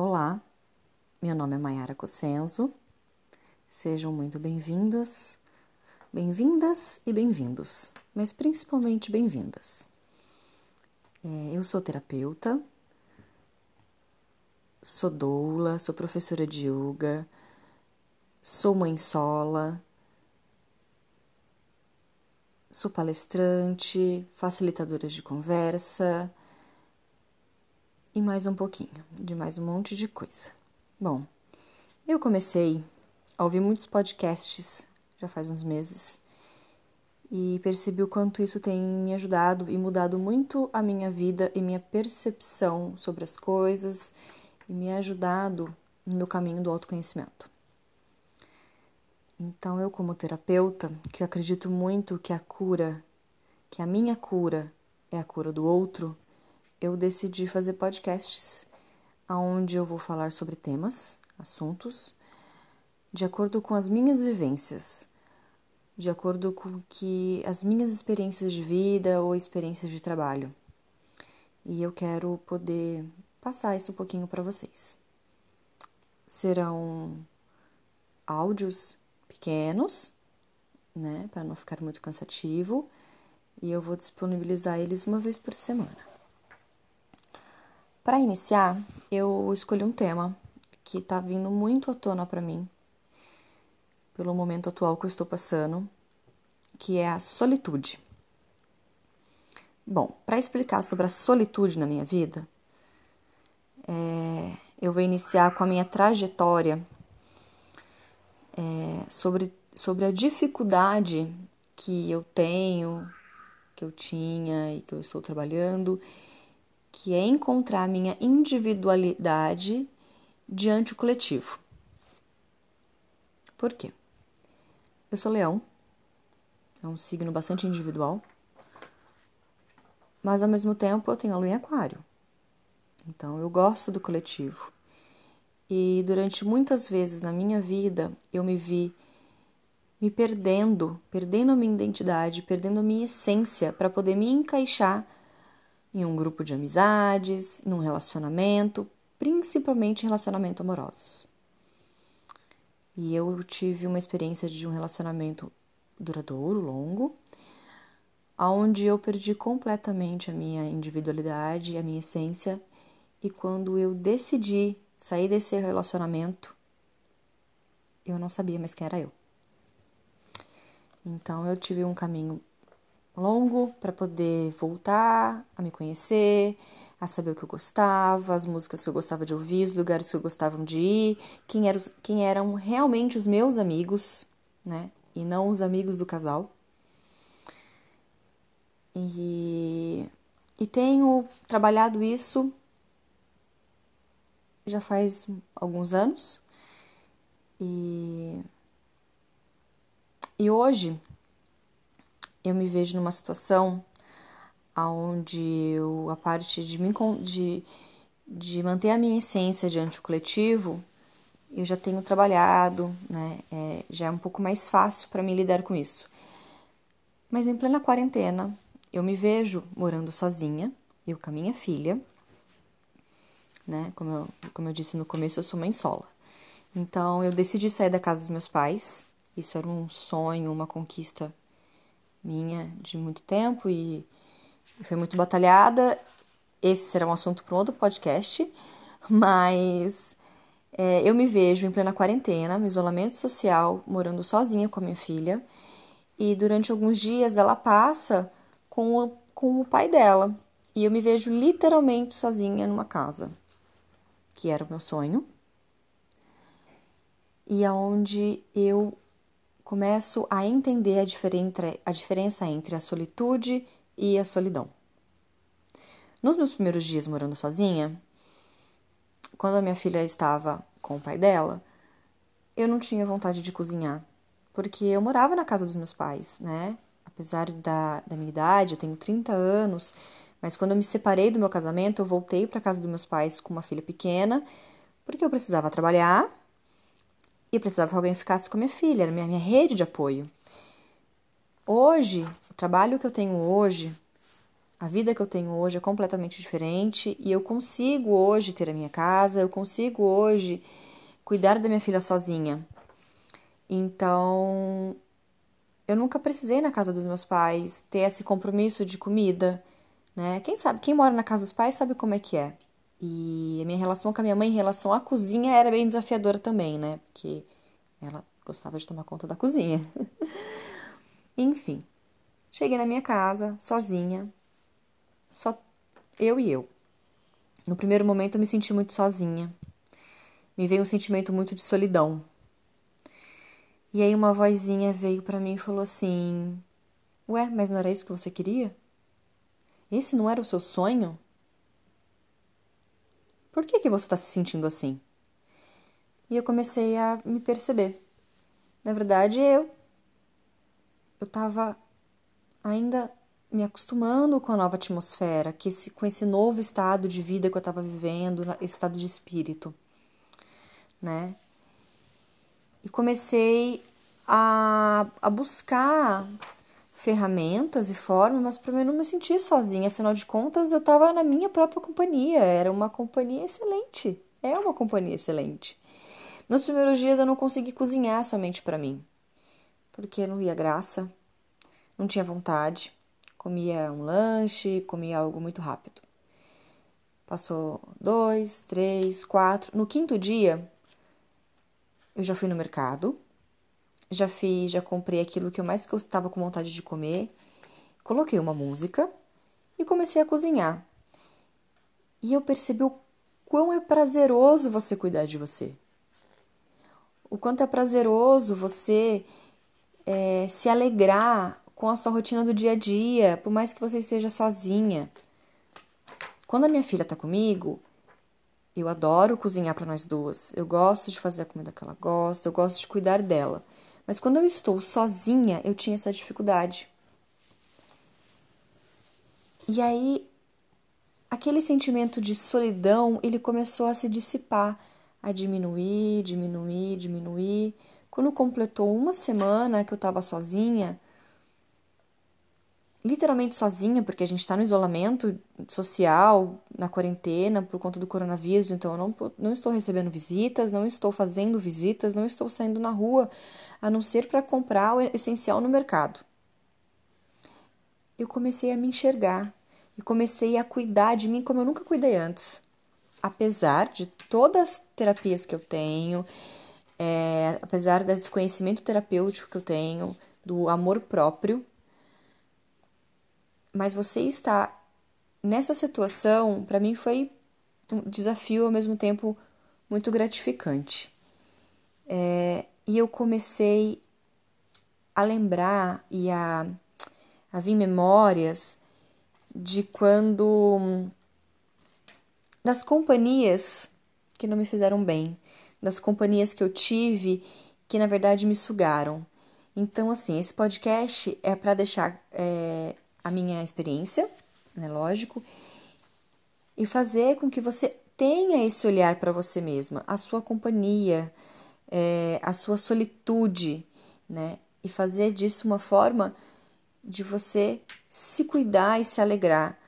Olá, meu nome é Mayara Cossenzo. Sejam muito bem-vindas, bem-vindas e bem-vindos, mas principalmente bem-vindas. É, eu sou terapeuta, sou doula, sou professora de yoga, sou mãe sola, sou palestrante, facilitadora de conversa e mais um pouquinho de mais um monte de coisa. Bom, eu comecei a ouvir muitos podcasts já faz uns meses e percebi o quanto isso tem me ajudado e mudado muito a minha vida e minha percepção sobre as coisas e me ajudado no meu caminho do autoconhecimento. Então, eu, como terapeuta, que acredito muito que a cura, que a minha cura é a cura do outro, eu decidi fazer podcasts onde eu vou falar sobre temas, assuntos, de acordo com as minhas vivências, de acordo com que as minhas experiências de vida ou experiências de trabalho. E eu quero poder passar isso um pouquinho para vocês. Serão áudios pequenos, né, para não ficar muito cansativo, e eu vou disponibilizar eles uma vez por semana. Para iniciar, eu escolhi um tema que está vindo muito à tona para mim, pelo momento atual que eu estou passando, que é a solitude. Bom, para explicar sobre a solitude na minha vida, é, eu vou iniciar com a minha trajetória é, sobre, sobre a dificuldade que eu tenho, que eu tinha e que eu estou trabalhando que é encontrar a minha individualidade diante o coletivo. Por quê? Eu sou leão, é um signo bastante individual, mas ao mesmo tempo eu tenho a lua em aquário. Então eu gosto do coletivo. E durante muitas vezes na minha vida eu me vi me perdendo, perdendo a minha identidade, perdendo a minha essência para poder me encaixar em um grupo de amizades, num relacionamento, principalmente relacionamento amorosos. E eu tive uma experiência de um relacionamento duradouro, longo, onde eu perdi completamente a minha individualidade, a minha essência, e quando eu decidi sair desse relacionamento, eu não sabia mais quem era eu. Então eu tive um caminho longo para poder voltar a me conhecer, a saber o que eu gostava, as músicas que eu gostava de ouvir, os lugares que eu gostava de ir, quem, era, quem eram realmente os meus amigos, né? E não os amigos do casal. E, e tenho trabalhado isso já faz alguns anos. E, e hoje eu me vejo numa situação onde eu, a parte de, me, de, de manter a minha essência diante do coletivo, eu já tenho trabalhado, né? É, já é um pouco mais fácil para mim lidar com isso. Mas em plena quarentena, eu me vejo morando sozinha, eu com a minha filha, né? Como eu, como eu disse no começo, eu sou mãe sola. Então, eu decidi sair da casa dos meus pais. Isso era um sonho, uma conquista minha de muito tempo e foi muito batalhada. Esse será um assunto para um outro podcast, mas é, eu me vejo em plena quarentena, no isolamento social, morando sozinha com a minha filha, e durante alguns dias ela passa com o, com o pai dela, e eu me vejo literalmente sozinha numa casa, que era o meu sonho, e aonde eu começo a entender a, diferença, entre a solitude e a solidão. Nos meus primeiros dias morando sozinha, quando a minha filha estava com o pai dela, eu não tinha vontade de cozinhar, porque eu morava na casa dos meus pais, né? Apesar da, da minha idade, eu tenho 30 anos, mas quando eu me separei do meu casamento, eu voltei para casa dos meus pais com uma filha pequena, porque eu precisava trabalhar e precisava que alguém ficasse com a minha filha, era minha, minha rede de apoio. Hoje, o trabalho que eu tenho hoje, A vida que eu tenho hoje é completamente diferente e eu consigo hoje ter a minha casa, eu consigo hoje cuidar da minha filha sozinha. Então, eu nunca precisei na casa dos meus pais ter esse compromisso de comida, né? Quem sabe, quem mora na casa dos pais sabe como é que é. E a minha relação com a minha mãe em relação à cozinha era bem desafiadora também, né? Porque ela gostava de tomar conta da cozinha. Enfim, cheguei na minha casa sozinha, só eu e eu. No primeiro momento eu me senti muito sozinha. Me veio um sentimento muito de solidão. E aí uma vozinha veio para mim e falou assim: Ué, mas não era isso que você queria? Esse não era o seu sonho? Por que, que você está se sentindo assim? E eu comecei a me perceber. Na verdade, eu eu estava ainda me acostumando com a nova atmosfera, que esse, com esse novo estado de vida que eu estava vivendo, estado de espírito, né? E comecei a, a buscar ferramentas e formas para eu não me sentir sozinha. Afinal de contas, eu estava na minha própria companhia. Era uma companhia excelente. É uma companhia excelente. Nos primeiros dias eu não consegui cozinhar somente para mim, porque não via graça, não tinha vontade comia um lanche, comia algo muito rápido. Passou dois, três, quatro. No quinto dia, eu já fui no mercado, já fiz, já comprei aquilo que eu mais estava com vontade de comer, coloquei uma música e comecei a cozinhar. E eu percebi o quão é prazeroso você cuidar de você. O quanto é prazeroso você é, se alegrar com a sua rotina do dia a dia, por mais que você esteja sozinha. Quando a minha filha está comigo, eu adoro cozinhar para nós duas. Eu gosto de fazer a comida que ela gosta, eu gosto de cuidar dela. Mas quando eu estou sozinha, eu tinha essa dificuldade. E aí, aquele sentimento de solidão, ele começou a se dissipar, a diminuir, diminuir, diminuir. Quando completou uma semana que eu estava sozinha, literalmente sozinha, porque a gente está no isolamento social, na quarentena, por conta do coronavírus, então eu não, não estou recebendo visitas, não estou fazendo visitas, não estou saindo na rua, a não ser para comprar o essencial no mercado. Eu comecei a me enxergar e comecei a cuidar de mim como eu nunca cuidei antes. Apesar de todas as terapias que eu tenho, é, apesar desse conhecimento terapêutico que eu tenho, do amor próprio, mas você está nessa situação, para mim foi um desafio ao mesmo tempo muito gratificante. É, e eu comecei a lembrar e a, a vir memórias de quando das companhias que não me fizeram bem, das companhias que eu tive que na verdade me sugaram. Então, assim, esse podcast é para deixar é, a minha experiência, né, lógico, e fazer com que você tenha esse olhar para você mesma, a sua companhia, é, a sua solitude, né, e fazer disso uma forma de você se cuidar e se alegrar.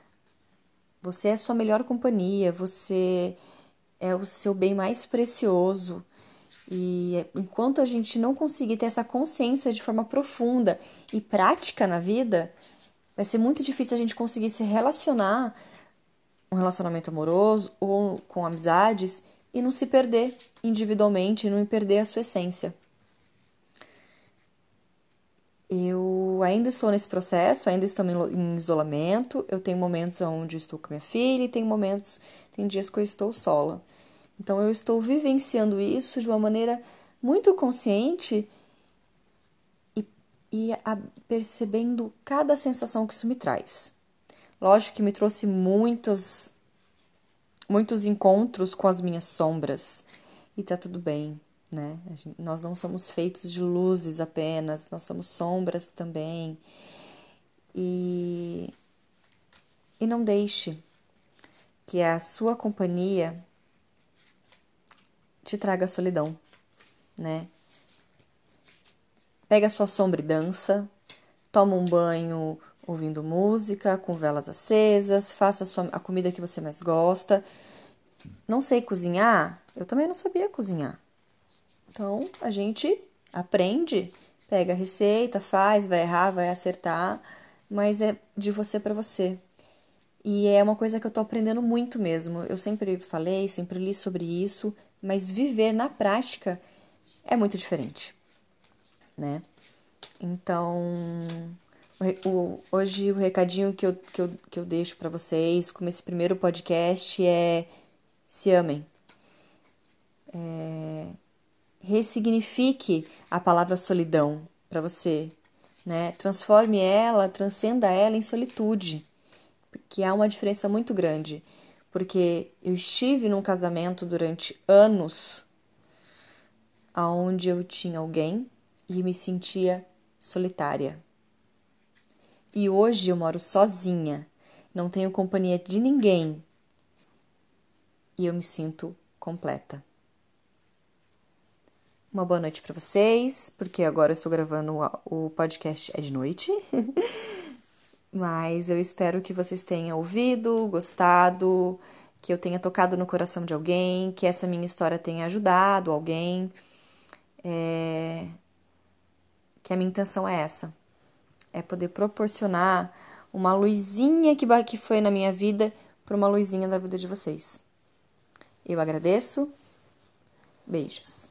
Você é a sua melhor companhia, você é o seu bem mais precioso. E enquanto a gente não conseguir ter essa consciência de forma profunda e prática na vida, vai ser muito difícil a gente conseguir se relacionar um relacionamento amoroso ou com amizades e não se perder individualmente, não perder a sua essência. Eu ainda estou nesse processo, ainda estamos em isolamento. Eu tenho momentos onde estou com minha filha e tem momentos, tem dias que eu estou sola. Então eu estou vivenciando isso de uma maneira muito consciente e percebendo cada sensação que isso me traz. Lógico que me trouxe muitos, muitos encontros com as minhas sombras e tá tudo bem, né? Gente, nós não somos feitos de luzes apenas, nós somos sombras também. E, e não deixe que a sua companhia te traga solidão, né? Pega sua sombra e dança, toma um banho ouvindo música, com velas acesas, faça a, sua, a comida que você mais gosta. Não sei cozinhar? Eu também não sabia cozinhar. Então a gente aprende, pega a receita, faz, vai errar, vai acertar, mas é de você para você. E é uma coisa que eu tô aprendendo muito mesmo. Eu sempre falei, sempre li sobre isso, mas viver na prática é muito diferente, né? Então, o, hoje o recadinho que eu, que eu, que eu deixo para vocês, como esse primeiro podcast, é se amem. É, ressignifique a palavra solidão para você, né? Transforme ela, transcenda ela em solitude, que há uma diferença muito grande, porque eu estive num casamento durante anos aonde eu tinha alguém e me sentia solitária. E hoje eu moro sozinha, não tenho companhia de ninguém e eu me sinto completa. Uma boa noite para vocês, porque agora eu estou gravando o podcast é de noite. Mas eu espero que vocês tenham ouvido, gostado, que eu tenha tocado no coração de alguém, que essa minha história tenha ajudado alguém. É... Que a minha intenção é essa: é poder proporcionar uma luzinha que, que foi na minha vida para uma luzinha da vida de vocês. Eu agradeço. Beijos.